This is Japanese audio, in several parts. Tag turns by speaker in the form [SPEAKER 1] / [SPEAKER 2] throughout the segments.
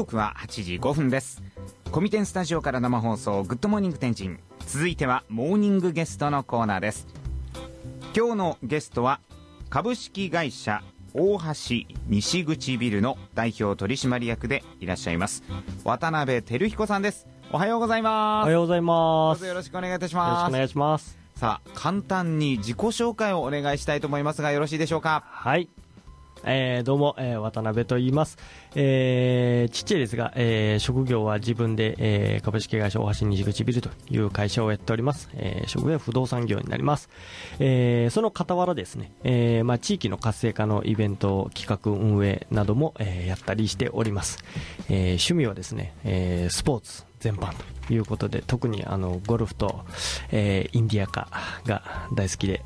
[SPEAKER 1] 時刻は8時5分です。コミテンスタジオから生放送グッドモーニング天神続いてはモーニングゲストのコーナーです。今日のゲストは株式会社大橋西口ビルの代表取締役でいらっしゃいます渡辺照彦さんです。おはようございます。
[SPEAKER 2] おはようございます。
[SPEAKER 1] よろしくお願いいたします。
[SPEAKER 2] よろしくお願いします。
[SPEAKER 1] さあ簡単に自己紹介をお願いしたいと思いますがよろしいでしょうか？
[SPEAKER 2] はい。えー、どうも、えー、渡辺と言います。えー、ちっちゃいですが、えー、職業は自分で、えー、株式会社大橋西口ビルという会社をやっております。えー、職業は不動産業になります。えー、その傍らですね、えー、まあ、地域の活性化のイベント企画運営なども、えー、やったりしております。えー、趣味はですね、えー、スポーツ全般ということで、特にあの、ゴルフと、えー、インディアカが大好きで、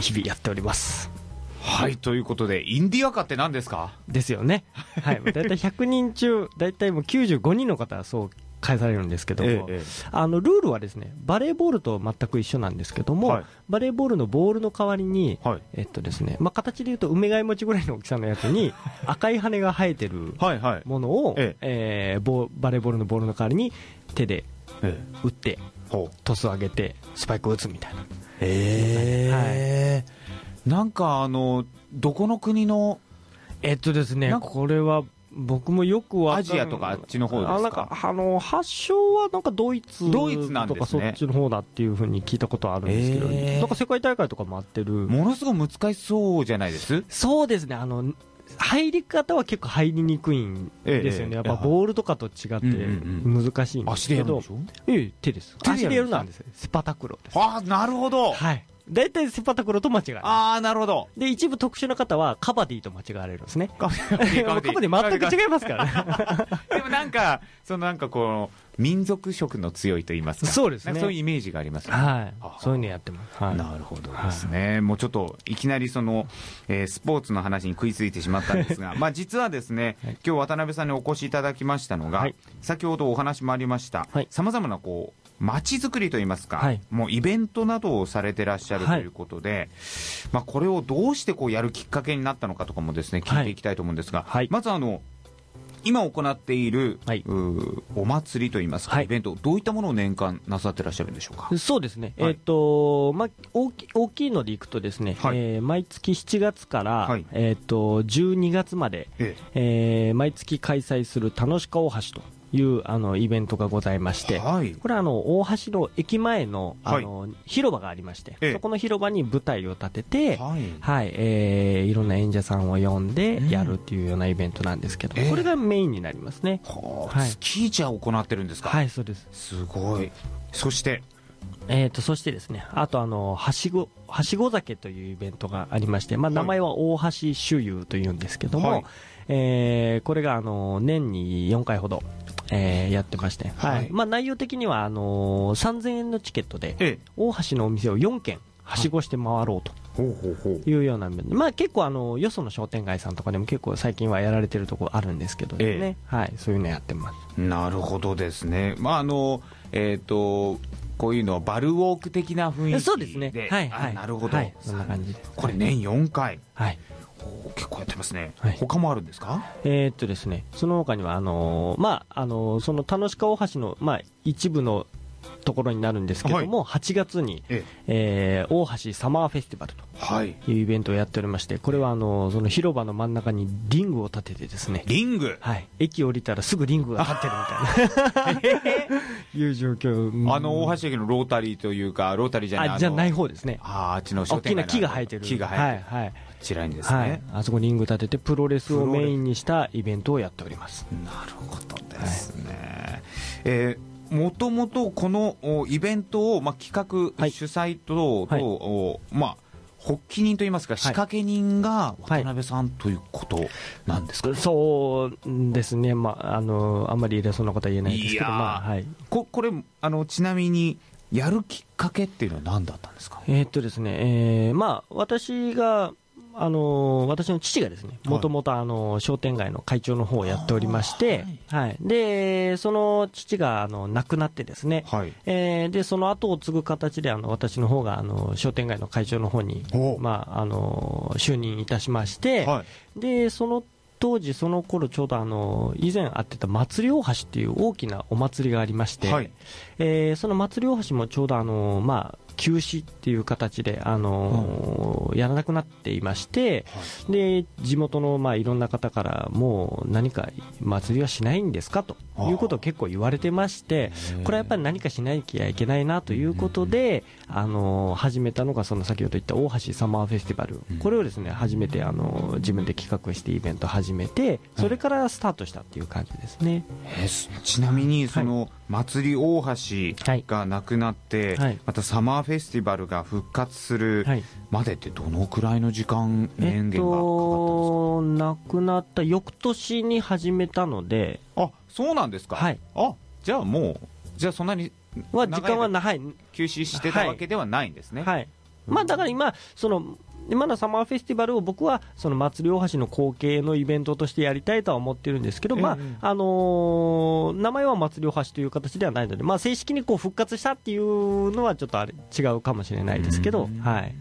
[SPEAKER 2] 日々やっております。
[SPEAKER 1] はいということでインディアカって何ですか？
[SPEAKER 2] ですよね。はい。だいたい100人中、だいたいもう95人の方はそう返されるんですけども、
[SPEAKER 1] ええ
[SPEAKER 2] あの、ルールはですね、バレーボールと全く一緒なんですけども、
[SPEAKER 1] はい。
[SPEAKER 2] バレーボールのボールの代わりに、
[SPEAKER 1] はい。
[SPEAKER 2] えっとですね、まあ、形で言うと梅貝餅ぐらいの大きさのやつに 赤い羽が生えてる
[SPEAKER 1] はいはい。
[SPEAKER 2] ものを、
[SPEAKER 1] え
[SPEAKER 2] え。バレーボールのボールの代わりに手で
[SPEAKER 1] え
[SPEAKER 2] 打って、トスを上げて、スパイクを打つみたいな。
[SPEAKER 1] ええなんかあのどこの国の
[SPEAKER 2] えっとですねこれは僕もよく
[SPEAKER 1] アジアとかあっちの方ですか？
[SPEAKER 2] あなんかあの発祥はなんかドイツ
[SPEAKER 1] ドイツなん
[SPEAKER 2] とかそっちの方だっていうふうに聞いたことあるんですけど、
[SPEAKER 1] へー。
[SPEAKER 2] なんか世界大会とかもあってる、
[SPEAKER 1] ものすごく難しそうじゃないです？
[SPEAKER 2] そうですね、あの入り方は結構入りにくいんですよね、
[SPEAKER 1] ええ
[SPEAKER 2] やっぱボールとかと違って
[SPEAKER 1] うんうん
[SPEAKER 2] 難しいんです
[SPEAKER 1] 足で
[SPEAKER 2] けど、
[SPEAKER 1] やるんでしょ？
[SPEAKER 2] ええ手です、
[SPEAKER 1] 手でやる
[SPEAKER 2] なんです。よ、スパタクロです。
[SPEAKER 1] ああなるほど。
[SPEAKER 2] はい大体セパタクロと間違える。
[SPEAKER 1] ああなるほど
[SPEAKER 2] で、一部特殊な方はカバディと間違われるんですね。
[SPEAKER 1] カバ
[SPEAKER 2] カバディ全く違いますからね。
[SPEAKER 1] でもなんかそのなんかこう民族色の強いと言いますか
[SPEAKER 2] そうですね
[SPEAKER 1] そういうイメージがありますよね
[SPEAKER 2] はい
[SPEAKER 1] あ。
[SPEAKER 2] そういうのやってます。はい。
[SPEAKER 1] なるほどですね、もうちょっといきなりその、えースポーツの話に食いついてしまったんですが、まあ実はですね、
[SPEAKER 2] はい
[SPEAKER 1] 今日渡辺さんにお越しいただきましたのが、
[SPEAKER 2] はい
[SPEAKER 1] 先ほどお話もありました
[SPEAKER 2] はい、
[SPEAKER 1] さまざまなこう街づくりといいますか、
[SPEAKER 2] はい。
[SPEAKER 1] もうイベントなどをされてらっしゃるということで、まあ、これをどうしてこうやるきっかけになったのかとかもですね聞いていきたいと思うんですが、
[SPEAKER 2] はい。
[SPEAKER 1] まずあの今行っている、
[SPEAKER 2] はい。
[SPEAKER 1] お祭りといいますか、
[SPEAKER 2] はい。
[SPEAKER 1] イベント、どういったものを年間なさってらっしゃるんでしょうか？
[SPEAKER 2] そうですね、
[SPEAKER 1] はい。
[SPEAKER 2] えっ、と、まあ、大き大きいのでいくとですね、
[SPEAKER 1] はい。
[SPEAKER 2] えー毎月7月から、
[SPEAKER 1] はい。
[SPEAKER 2] えっ、と、12月まで、
[SPEAKER 1] え
[SPEAKER 2] え。ー毎月開催する楽しか大橋というあのイベントがございまして、
[SPEAKER 1] はい。
[SPEAKER 2] これはあの大橋の駅前のあの、広場がありまして、
[SPEAKER 1] ええ。
[SPEAKER 2] そこの広場に舞台を立てて、
[SPEAKER 1] はい。
[SPEAKER 2] はい、えーいろんな演者さんを呼んで
[SPEAKER 1] うん。
[SPEAKER 2] やるっていうようなイベントなんですけど、
[SPEAKER 1] ええ。
[SPEAKER 2] これがメインになりますね。
[SPEAKER 1] はあ
[SPEAKER 2] はい。
[SPEAKER 1] 月一は行ってるんですか？
[SPEAKER 2] はい、そうです。
[SPEAKER 1] すごい。そして、
[SPEAKER 2] えー、とそしてですね、あとあの、はしご、はしご酒というイベントがありまして、まあ、
[SPEAKER 1] はい。
[SPEAKER 2] 名前は大橋周遊というんですけども、
[SPEAKER 1] はい。
[SPEAKER 2] えーこれがあの年に4回ほど、えーやってまして、
[SPEAKER 1] は
[SPEAKER 2] はい。いまあ、内容的にはあの3000円のチケットで、
[SPEAKER 1] ええ、
[SPEAKER 2] 大橋のお店を4軒、はしごして回ろうと
[SPEAKER 1] ほうほうほう。
[SPEAKER 2] いうようなまあ、結構あの、よその商店街さんとかでも結構最近はやられてるところあるんですけどね、
[SPEAKER 1] え
[SPEAKER 2] はい、そういうのやってます。
[SPEAKER 1] なるほどですね。まああのえっ、とこういうのはバルウォーク的な雰囲気で、
[SPEAKER 2] そうですね。はい
[SPEAKER 1] あ
[SPEAKER 2] はい。
[SPEAKER 1] なるほど。
[SPEAKER 2] はい。そんな感じです。
[SPEAKER 1] これ年4回。
[SPEAKER 2] はい。
[SPEAKER 1] お結構やってますね。
[SPEAKER 2] はい
[SPEAKER 1] 他もあるんですか？
[SPEAKER 2] えーっとですね、その他には、あのーまあ、あのーその楽しか大橋の、まあ、一部のところになるんですけども、8月に、
[SPEAKER 1] え
[SPEAKER 2] えー大橋サマーフェスティバル
[SPEAKER 1] はい。
[SPEAKER 2] というイベントをやっておりまして、これは、あのーその広場の真ん中にリングを立ててですね、
[SPEAKER 1] リング？
[SPEAKER 2] はい、駅降りたらすぐリングが立ってるみたいな、いう状況。
[SPEAKER 1] あの大橋駅のロータリーというかロータリーじゃない
[SPEAKER 2] あ、じゃない
[SPEAKER 1] 方。
[SPEAKER 2] 方ですね。
[SPEAKER 1] あーあっちの商
[SPEAKER 2] 大きな木が生えてる。
[SPEAKER 1] 木が生えてる。
[SPEAKER 2] はい、はい。
[SPEAKER 1] こちらにですね。
[SPEAKER 2] はい、あそこリング立ててプロレスをメインにしたイベントをやっております。
[SPEAKER 1] なるほどですね。えーもともとこのおイベントを、まあ、企画、
[SPEAKER 2] はい。
[SPEAKER 1] 主催と、
[SPEAKER 2] はい。
[SPEAKER 1] まあ、発起人といいますか、仕掛け人が
[SPEAKER 2] はい。
[SPEAKER 1] 渡辺さんということなんですか、
[SPEAKER 2] そうですね、まあ、あのあんまり偉そうなことは言えないですけど、まあはい、
[SPEAKER 1] ここれあの、ちなみに、やるきっかけっていうのは何だったんですか？
[SPEAKER 2] えーっとですね、えーまあ、私が、あの私の父がですね、
[SPEAKER 1] はい。
[SPEAKER 2] もともとあの商店街の会長の方をやっておりまして、はい、で、その父があの亡くなってですね、
[SPEAKER 1] はい。
[SPEAKER 2] えーで、その後を継ぐ形で、あの、私の方が、あの、商店街の会長の方に
[SPEAKER 1] お、
[SPEAKER 2] まあ、あの、就任いたしまして、
[SPEAKER 1] は
[SPEAKER 2] で、その当時、その頃ちょうどあの以前会ってた祭り大橋っていう大きなお祭りがありまして、
[SPEAKER 1] はい。
[SPEAKER 2] えーその祭り大橋もちょうどあの、まあ、休止っていう形で、あのやらなくなっていまして、で地元の、まあ、いろんな方からもう何か祭りはしないんですか？ということを結構言われてまして、これはやっぱり何かしなきゃいけないなということで、あの始めたのがその先ほど言った大橋サマーフェスティバル、
[SPEAKER 1] うん。
[SPEAKER 2] これをですね初めてあの自分で企画してイベント始めて、それからスタートしたっていう感じですね。
[SPEAKER 1] えちなみにその祭り大橋がなくなって、
[SPEAKER 2] はい。
[SPEAKER 1] またサマーフェスティバルが復活する
[SPEAKER 2] はい。
[SPEAKER 1] までってどのくらいの時間
[SPEAKER 2] えっ
[SPEAKER 1] 年限がかか
[SPEAKER 2] と、亡くなった翌年に始めたので、
[SPEAKER 1] ったんですかあそうなんですか、
[SPEAKER 2] はい。
[SPEAKER 1] あじゃあもうじゃあそんなに
[SPEAKER 2] は時間はな、はい、
[SPEAKER 1] 休止してたわけではないんですね、
[SPEAKER 2] はい。まあだから今、その、今のサマーフェスティバルを僕はその祭り大橋の後継のイベントとしてやりたいとは思ってるんですけど、まあ
[SPEAKER 1] ええ
[SPEAKER 2] あのー名前は祭り大橋という形ではないので、まあ、正式にこう復活したっていうのはちょっとあれ違うかもしれないですけど
[SPEAKER 1] うん、
[SPEAKER 2] はい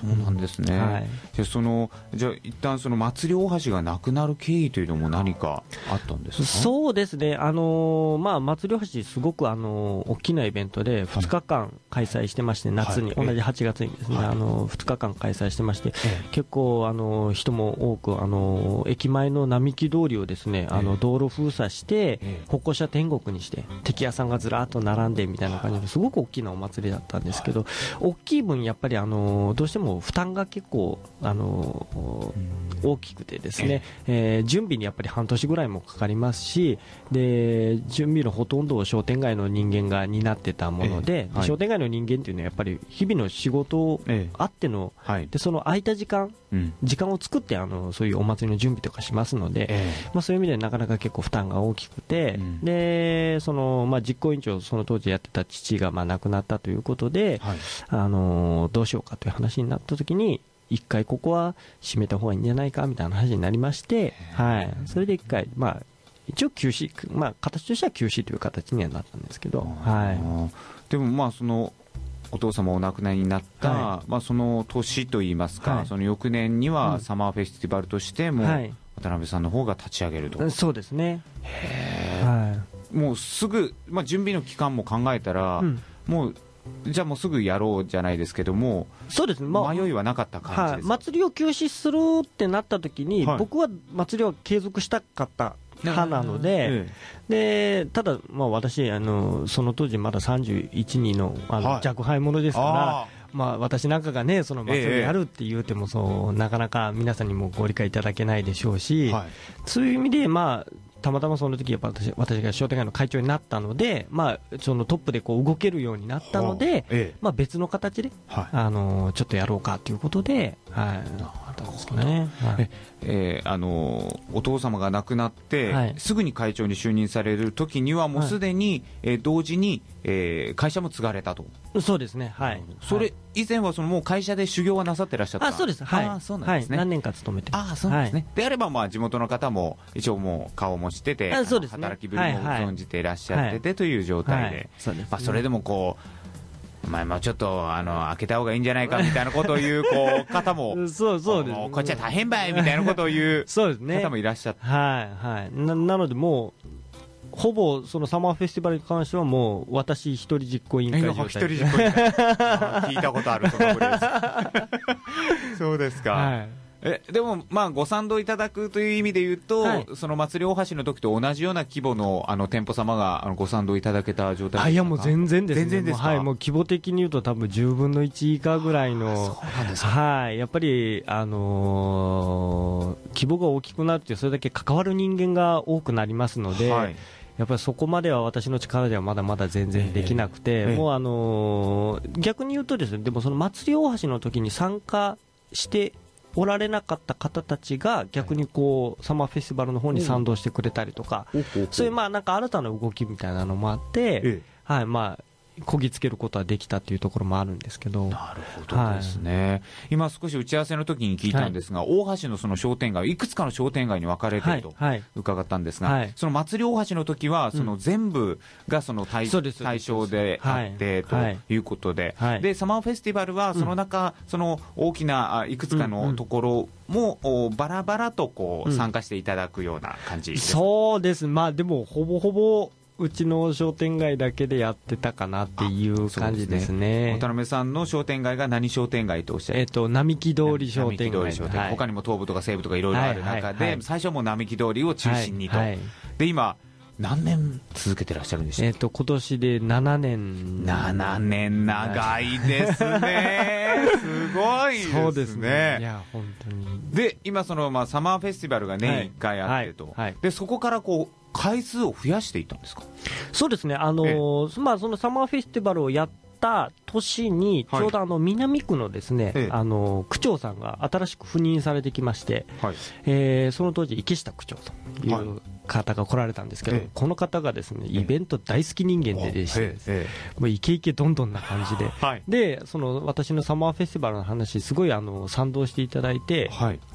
[SPEAKER 1] そうなんですね、
[SPEAKER 2] はい。
[SPEAKER 1] でそのじゃあ一旦その祭り大橋がなくなる経緯というのも何かあったんですか？
[SPEAKER 2] そうですね、あのーまあ、祭り大橋、すごく、あのー大きなイベントで、2日間開催してまして、夏に、
[SPEAKER 1] はい
[SPEAKER 2] 同じ8月にですね、
[SPEAKER 1] はい。
[SPEAKER 2] あのー2日間開催してまして、
[SPEAKER 1] え
[SPEAKER 2] 結構、あのー人も多く、あのー駅前の並木通りをですね、あの
[SPEAKER 1] ええ
[SPEAKER 2] 道路封鎖して
[SPEAKER 1] ええ、
[SPEAKER 2] 歩行者天国にして、敵屋さんがずらっと並んでみたいな感じですごく大きなお祭りだったんですけど、大きい分、やっぱり、あのーどうしても負担が結構、あのー大きくてですね、えー準備にやっぱり半年ぐらいもかかりますし、で準備のほとんどを商店街の人間が担ってたもので、
[SPEAKER 1] ええはい。
[SPEAKER 2] 商店街の人間っていうのはやっぱり日々の仕事
[SPEAKER 1] ええ。
[SPEAKER 2] あっての、
[SPEAKER 1] はい。
[SPEAKER 2] でその空いた時間、
[SPEAKER 1] うん。
[SPEAKER 2] 時間を作ってあのそういうお祭りの準備とかしますので、
[SPEAKER 1] え
[SPEAKER 2] まあ、そういう意味でなかなか結構負担が大きくて、
[SPEAKER 1] うん。
[SPEAKER 2] でそのまあ、実行委員長、その当時やってた父がまあ亡くなったということで
[SPEAKER 1] え、はい。
[SPEAKER 2] あのどうしようかという話になったときに、一回ここは閉めた方がいいんじゃないかみたいな話になりまして、はい、それで一回、まあ、一応休止、まあ、形としては休止という形にはなったんですけど、
[SPEAKER 1] あ
[SPEAKER 2] はい、
[SPEAKER 1] ーでもまあそのお父様お亡くなりになった、
[SPEAKER 2] は
[SPEAKER 1] まあ、その年といいますか、
[SPEAKER 2] はい。
[SPEAKER 1] その翌年に
[SPEAKER 2] うん。
[SPEAKER 1] はサマーフェスティバルとしても、
[SPEAKER 2] はい。
[SPEAKER 1] 渡辺さんの方が立ち上げると、
[SPEAKER 2] そうですね、
[SPEAKER 1] へ
[SPEAKER 2] は
[SPEAKER 1] ーもうすぐ、まあ、準備の期間も考えたら、
[SPEAKER 2] いうん。
[SPEAKER 1] もうじゃあもうすぐやろうじゃないですけども、
[SPEAKER 2] そうですね、まあ
[SPEAKER 1] 迷いはなかった感じ
[SPEAKER 2] はい、
[SPEAKER 1] ですか、
[SPEAKER 2] 祭りを休止するってなった時に、
[SPEAKER 1] はい。
[SPEAKER 2] 僕は祭りは継続したかった派なので、
[SPEAKER 1] え
[SPEAKER 2] でただ、まあ、私あの、その当時まだ31人のあの、
[SPEAKER 1] はい。
[SPEAKER 2] 若輩者ですから
[SPEAKER 1] あ、
[SPEAKER 2] まあ、私なんかがね、その祭
[SPEAKER 1] ええ
[SPEAKER 2] りやるって言うてもそう、なかなか皆さんにもご理解いただけないでしょうし、そういう意味で、まあ、たまたまその時やっぱ私私が商店街の会長になったので、まあ、そのトップでこう動けるようになったので、
[SPEAKER 1] え
[SPEAKER 2] まあ、別の形で、
[SPEAKER 1] はい。
[SPEAKER 2] あのちょっとやろうかということで、はい、ですけどね。はい。
[SPEAKER 1] ええーあのーお父様が亡くなって、
[SPEAKER 2] はい。
[SPEAKER 1] すぐに会長に就任される時にはもうすでに、えー同時に、えー会社も継がれたと、
[SPEAKER 2] そうですね、はい。
[SPEAKER 1] それ、
[SPEAKER 2] はい。
[SPEAKER 1] 以前はそのもう会社で修行はなさってらっしゃった
[SPEAKER 2] あ、そうです、はい。
[SPEAKER 1] あーそうなんですね、
[SPEAKER 2] はい、何年か勤めて。
[SPEAKER 1] ああそうなんですね、であればまあ地元の方も一応もう顔も知ってて
[SPEAKER 2] あそうですね。
[SPEAKER 1] 働きぶりも
[SPEAKER 2] はいはい。
[SPEAKER 1] 存じていらっしゃっててという状態で、
[SPEAKER 2] はい。そうですね。
[SPEAKER 1] まあ、それでもこう、まあ、まあちょっとあの開けた方がいいんじゃないかみたいなことを言うこう方も
[SPEAKER 2] そうそうです
[SPEAKER 1] もこっちは大変ばいみたいなことを言う
[SPEAKER 2] そうですね。
[SPEAKER 1] 方もいらっしゃって、
[SPEAKER 2] はい、はい。ななので、もう、ほぼそのサマーフェスティバルに関しては、もう私一人実行委員会
[SPEAKER 1] 一人実行委員会 聞いたことあるそのフレーズそうですか、
[SPEAKER 2] はい。
[SPEAKER 1] えでも、まあ、ご賛同いただくという意味で言うと、
[SPEAKER 2] はい。
[SPEAKER 1] その祭り大橋の時と同じような規模のあの店舗様があのご賛同いただけた状態でしたか？
[SPEAKER 2] あいやもう全然ですね、
[SPEAKER 1] 全然です
[SPEAKER 2] はい、もう規模的に言うと、多分10分の1以下ぐらいの、はい、やっぱり、あのー規模が大きくなるって、それだけ関わる人間が多くなりますので、
[SPEAKER 1] はい。
[SPEAKER 2] やっぱりそこまでは私の力ではまだまだ全然できなくて、
[SPEAKER 1] ええ。
[SPEAKER 2] もうあのー逆に言うとですね、でもその祭り大橋の時に参加しておられなかった方たちが逆にこう、サマーフェスティバルの方に賛同してくれたりとか、そういうまあなんか新たな動きみたいなのもあって、
[SPEAKER 1] え。
[SPEAKER 2] はいまあ、こぎつけることはできたっていうところもあるんですけど。
[SPEAKER 1] なるほどですね。今少し打ち合わせの時に聞いたんですが、大橋のその商店街、いくつかの商店街に分かれてると伺ったんですが、その祭り大橋の時は、その全部がその対,、対象であってとい。うことで、で、サマーフェスティバルはその中、その大きないくつかのところも、バラバラとこう参加していただくような感じ
[SPEAKER 2] そうです。まあでも、ほぼほぼ、うちの商店街だけでやってたかなっていう感じですね。
[SPEAKER 1] 渡辺さんの商店街が何商店街とおっしゃる
[SPEAKER 2] えっと、並木通り商店街。
[SPEAKER 1] はい、他にも東部とか西部とかいろいろある中で、最初はもう並木通りを中心にと。で、今、何年続けてらっしゃるんでしょう
[SPEAKER 2] えっ、と、今年で7年。
[SPEAKER 1] 7年長いですね。すごいですね。そうですね。
[SPEAKER 2] いや、本当に。
[SPEAKER 1] で、今その、まあ、サマーフェスティバルが年1回あってと。はいはい、で、そこからこう、回数を増やしていったんですか？
[SPEAKER 2] そうですね、あのー、まあ、そのサマーフェスティバルをやった年に、ちょうどあの南区のですね、はい、あの区長さんが新しく赴任されてきまして、はい、えー、その当時、池下区長という方が来られたんですけど、はい、この方がですねイベント大好き人間ででして、もうイケイケどんどんな感じで、でその私のサマーフェスティバルの話、すごいあの賛同していただいて、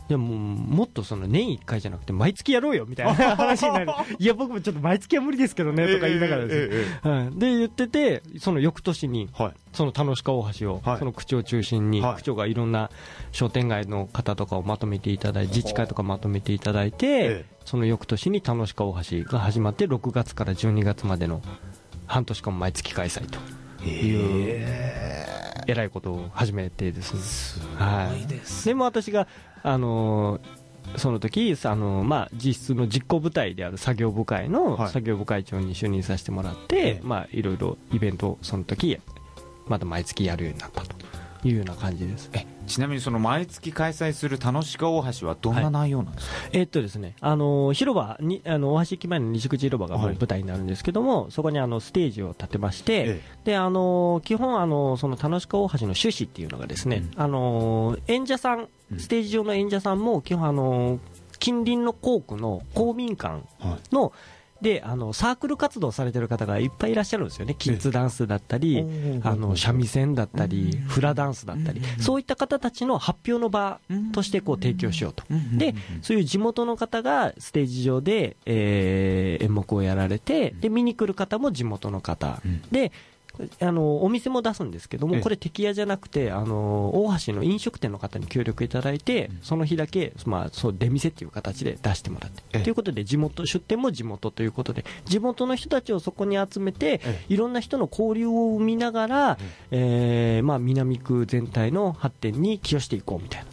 [SPEAKER 2] でももっとその年1回じゃなくて毎月やろうよみたいな 話になる。いや僕もちょっと毎月は無理ですけどねとか言いながらです、ね。で言っててその翌年に、その楽しか大橋を、その区長中心に、区長がいろんな商店街の方とかをまとめていただいて自治会とかまとめていただいて、その翌年に楽しか大橋が始まって6月から12月までの半年間毎月開催というえ。らいことを始めてですね。
[SPEAKER 1] すごいです、
[SPEAKER 2] はい、でも私があのその時あのまあ実質の実行部隊である作業部会の作業部会長に就任させてもらって、まあいろいろイベントをその時また毎月やるようになったというような感じです。
[SPEAKER 1] えちなみにその毎月開催する楽しか大橋はどんな内容なんですか、
[SPEAKER 2] はい、えー、っとですね、あの広場にあの大橋駅前の西口広場がもう舞台になるんですけども、はい、そこにあのステージを立てまして、ええ、であの基本あのその楽しか大橋の趣旨っていうのがですね、うん、あの演者さんステージ上の演者さんも基本あの近隣の校区の公民館の、はいであのサークル活動されてる方がいっぱいいらっしゃるんですよね、キッズダンスだったり、あの三味線だったり、フラダンスだったり、そういった方たちの発表の場としてこう提供しようと、でそういう地元の方がステージ上で、えー、演目をやられて、で見に来る方も地元の方、であのお店も出すんですけども、これ、敵屋じゃなくて、あの大橋の飲食店の方に協力いただいて、その日だけ、まあ、そう出店っていう形で出してもらって、ということで、地元出店も地元ということで、地元の人たちをそこに集めて、いろんな人の交流を生みながら、えーまあ、南区全体の発展に寄与していこうみたいな。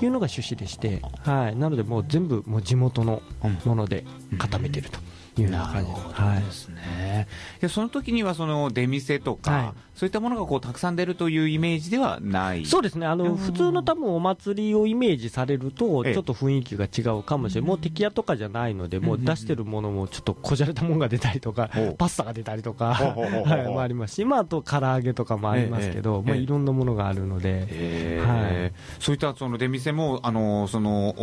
[SPEAKER 2] いうのが趣旨でして、はい、なのでもう全部もう地元のもので固めてると。いうような感じ
[SPEAKER 1] ですね、はい、その時にはその出店とか、はい、そういったものがこうたくさん出るというイメージではない？
[SPEAKER 2] そうですね。あの普通の多分お祭りをイメージされると、ちょっと雰囲気が違うかもしれない、もう敵屋とかじゃないので、もう出してるものもちょっとこじゃれたものが出たりとか、パスタが出たりとか、はい、もあります。し、まあ、あと唐揚げとかもありますけど、まあ、いろんなものがあるので、
[SPEAKER 1] はい、そういったその出店も、あのその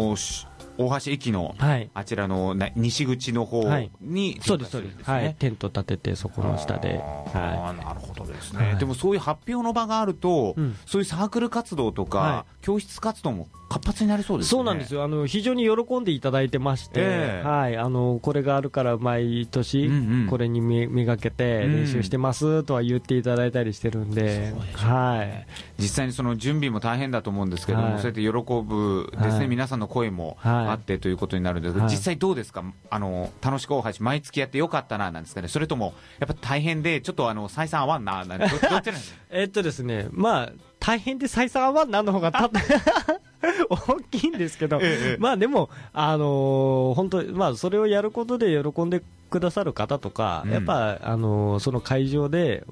[SPEAKER 1] 大橋駅の、あちらの西口の方に、
[SPEAKER 2] そうですそうです、はい、テント立ててそこの下で、
[SPEAKER 1] はい、なるほどですね、でもそういう発表の場があると、そういうサークル活動とか、教室活動も活発になりそうです、ね、
[SPEAKER 2] そうなんですよ。あの非常に喜んでいただいてまして、えー、はい、あのこれがあるから毎年これにめ、めがけて練習してますとは言っていただいたりしてるんで、はい、
[SPEAKER 1] 実際にその準備も大変だと思うんですけども、はい、そうやって喜ぶですね、はい、皆さんの声もあってということになるんですけど、実際どうですか？あの楽しく大橋毎月やってよかったななんですかね。それともやっぱ大変でちょっとあの採算合わんななんてどっちなんですか？
[SPEAKER 2] えっとですねまあ大変で採算合わんなの方がた 大きいんですけど、ええ、まあでも、あのー、本当、まあ、それをやることで喜んでくださる方とか、うん、やっぱ、あのー、その会場で、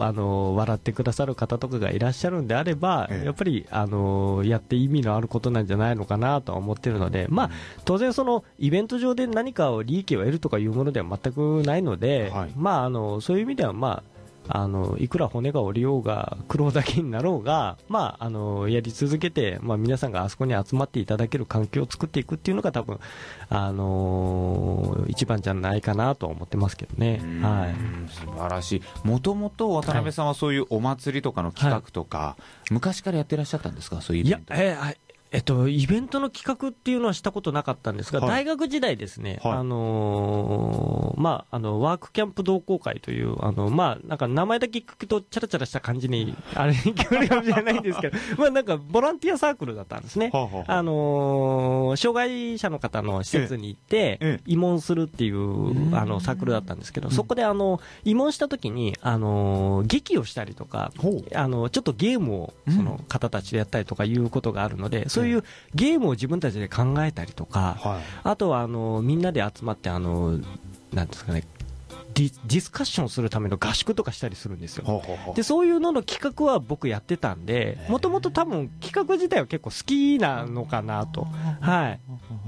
[SPEAKER 2] あのー、笑ってくださる方とかがいらっしゃるんであれば、え、やっぱり、あのやって意味のあることなんじゃないのかなとは思ってるので、まあ、当然、そのイベント上で何かを利益を得るとかいうものでは全くないので、はい、まあ、あのそういう意味では、まあ、あのいくら骨が折りようが苦労だけになろうが、まあ、あのやり続けて、まあ、皆さんがあそこに集まっていただける環境を作っていくっていうのが多分、あのー一番じゃないかなとは思ってますけどね。はい
[SPEAKER 1] 素晴らしい。もともと渡辺さんはそういうお祭りとかの企画とか、昔からやってらっしゃったんですか？そういうイ
[SPEAKER 2] いや
[SPEAKER 1] ベン、ト。
[SPEAKER 2] えーあえっと、イベントの企画っていうのはしたことなかったんですが、
[SPEAKER 1] はい。
[SPEAKER 2] 大学時代ですね、
[SPEAKER 1] はい。
[SPEAKER 2] あのーまあ、あの、ワークキャンプ同好会という、あの、まあ、なんか名前だけ聞くと、チャラチャラした感じに、あれ、聞こえるかもしれないんですけど、まあ、なんか、ボランティアサークルだったんですね。
[SPEAKER 1] はあはあはあ
[SPEAKER 2] あのー障害者の方の施設に行って
[SPEAKER 1] ええ、
[SPEAKER 2] 慰問するっていう、
[SPEAKER 1] ん。
[SPEAKER 2] あの、サークルだったんですけど、そこで、あの、慰問した時に、あのー劇をしたりとか、あの、ちょっとゲームを、その方たちでやったりとかいうことがあるので、そういうゲームを自分たちで考えたりとか、
[SPEAKER 1] はい。
[SPEAKER 2] あとは、あの、みんなで集まって、あの、なんですかね、ディディスカッションするための合宿とかしたりするんですよ。
[SPEAKER 1] ほうほうほう
[SPEAKER 2] で、そういうのの企画は僕やってたんで、もともと多分企画自体は結構好きなのかなと。はい。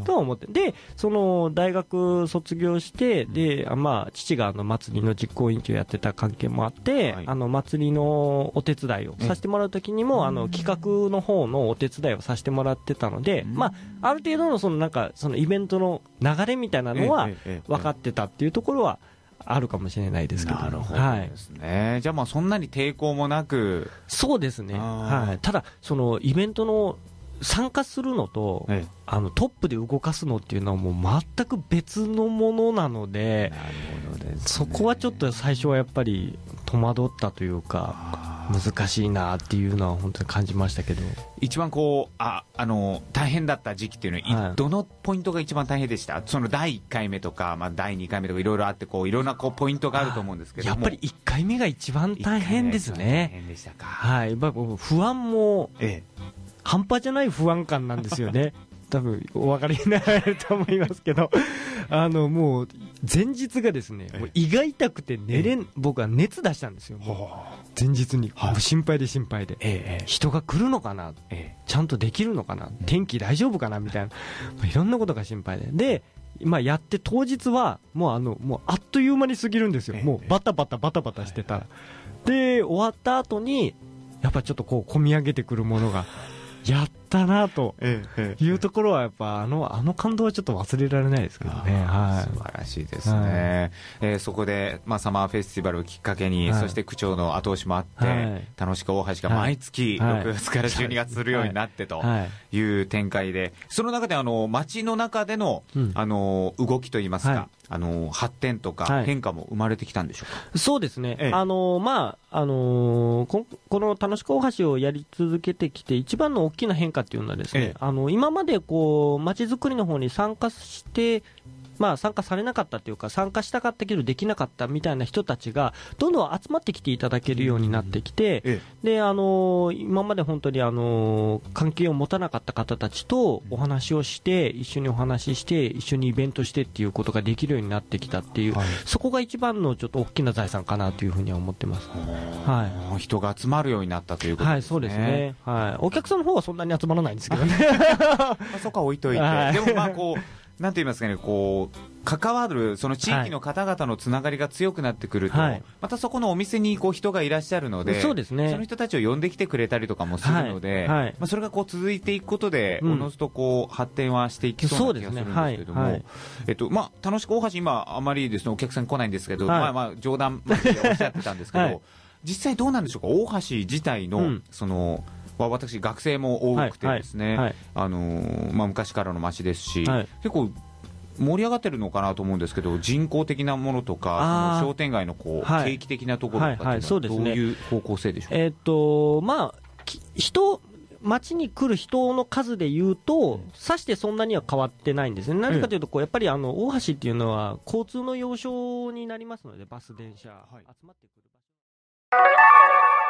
[SPEAKER 2] とは思って。で、その、大学卒業して、で、あまあ、父があの、祭りの実行委員長やってた関係もあって、
[SPEAKER 1] はい
[SPEAKER 2] あの、祭りのお手伝いをさせてもらうときにも、あの、企画の方のお手伝いをさせてもらってたので、まあ、ある程度のその、なんか、そのイベントの流れみたいなのは分かってたっていうところは、あるかもしれないですけど。
[SPEAKER 1] なるほど
[SPEAKER 2] はい
[SPEAKER 1] で。すね。じゃあまあそんなに抵抗もなく、
[SPEAKER 2] そうですね。はい。ただ、そのイベントの参加するのと、
[SPEAKER 1] え
[SPEAKER 2] あのトップで動かすのっていうのはもう全く別のものなの
[SPEAKER 1] え
[SPEAKER 2] で、
[SPEAKER 1] ね。
[SPEAKER 2] そこはちょっと最初はやっぱり戸惑ったというか、難しいなっていうのは本当に感じましたけど。
[SPEAKER 1] 一番こう、あ、あの、大変だった時期っていうのは、い
[SPEAKER 2] はい
[SPEAKER 1] どのポイントが一番大変でした？その第1回目とか、まあ第2回目とかいろいろあって、こう、いろんなこう、ポイントがあると思うんですけども
[SPEAKER 2] やっぱり1回目が一番大変ですね。
[SPEAKER 1] 変でしたか。
[SPEAKER 2] はい。やっぱり僕不安も
[SPEAKER 1] え
[SPEAKER 2] 半端じゃない不安感なんですよね。多分お分かりになられると思いますけど、あのもう前日がですね、もう胃が痛くて寝れん、僕は熱出したんですよ、もう前日に、
[SPEAKER 1] はい。
[SPEAKER 2] 心配で心配で、
[SPEAKER 1] ええ
[SPEAKER 2] 人が来るのかな、
[SPEAKER 1] え
[SPEAKER 2] ちゃんとできるのかな、天気大丈夫かな？みたいな、まあいろんなことが心配で、で、まあ、やって当日は、もうあの、もうあっという間に過ぎるんですよ、
[SPEAKER 1] ええ。
[SPEAKER 2] もうバタバタバタバタしてたら。で、終わった後に、やっぱちょっとこう、込み上げてくるものが、やったなと
[SPEAKER 1] ええ
[SPEAKER 2] いうところは、やっぱあの、あの感動はちょっと忘れられないですけどね。は
[SPEAKER 1] 素晴らしいですね、えーそこで、まあ、サマーフェスティバルをきっかけに、
[SPEAKER 2] はい。
[SPEAKER 1] そして区長の後押しもあって、
[SPEAKER 2] はい。
[SPEAKER 1] 楽しく大橋が毎月
[SPEAKER 2] はい。
[SPEAKER 1] 6月から12月するようになってと
[SPEAKER 2] い。はい。
[SPEAKER 1] いう展開で、その中であの街の中での,、
[SPEAKER 2] うん。
[SPEAKER 1] あの動きといいますか、
[SPEAKER 2] はい。
[SPEAKER 1] あの発展とか
[SPEAKER 2] はい。
[SPEAKER 1] 変化も生まれてきたんでしょうか？
[SPEAKER 2] そうですね、
[SPEAKER 1] ええ。
[SPEAKER 2] あのまああのここの楽しく大橋をやり続けてきて、一番の大きな変化っていうのは、ですね、
[SPEAKER 1] ええ。
[SPEAKER 2] あの今までこう街づくりの方に参加して、まあ、参加されなかったというか、参加したかったけどできなかったみたいな人たちが、どんどん集まってきていただけるようになってきて、
[SPEAKER 1] え
[SPEAKER 2] であの今まで本当にあの関係を持たなかった方たちとお話をして、一緒にお話しして、一緒にイベントしてっていうことができるようになってきたっていう、
[SPEAKER 1] はい
[SPEAKER 2] そこが一番のちょっと大きな財産かなというふうには思ってます。
[SPEAKER 1] は人が集まるようになったということですね。
[SPEAKER 2] はい、そうですね。はい。お客さんの方はそんなに集まらないんですけどね。
[SPEAKER 1] まあ、そこは置いといて、
[SPEAKER 2] はい
[SPEAKER 1] でもまあこう、なんて言いますかね、こう、関わる、その地域の方々のつながりが強くなってくると、
[SPEAKER 2] はい。
[SPEAKER 1] またそこのお店にこう人がいらっしゃるので、
[SPEAKER 2] そうですね。
[SPEAKER 1] その人たちを呼んできてくれたりとかもするので、
[SPEAKER 2] はいはい
[SPEAKER 1] まあ、それがこう続いていくことで、
[SPEAKER 2] うん。
[SPEAKER 1] おのずとこう発展はしていきそうな気がするんですけども、
[SPEAKER 2] ねはいはい。
[SPEAKER 1] えっと、まあ、楽しく大橋、今、あまりですね、お客さん来ないんですけど、
[SPEAKER 2] はい。
[SPEAKER 1] まあまあ、冗談交じりでおっしゃってたんですけど、
[SPEAKER 2] はい。
[SPEAKER 1] 実際どうなんでしょうか、大橋自体の、
[SPEAKER 2] うん。
[SPEAKER 1] その、わ私、学生も多くてですね、
[SPEAKER 2] はいはい
[SPEAKER 1] あのーまあ、昔からの街ですし、
[SPEAKER 2] はい。
[SPEAKER 1] 結構盛り上がってるのかなと思うんですけど、人工的なものとか、商店街のこう、
[SPEAKER 2] はい。
[SPEAKER 1] 景気的なところとかっていうのはどういう方向性でしょう？か。
[SPEAKER 2] えっと、まあ、き人、街に来る人の数で言うと、さしてそんなには変わってないんですね。なぜかというと、こうやっぱりあの大橋っていうのは交通の要衝になりますので、バス、電車、
[SPEAKER 1] はい。
[SPEAKER 2] 集まってくる場所。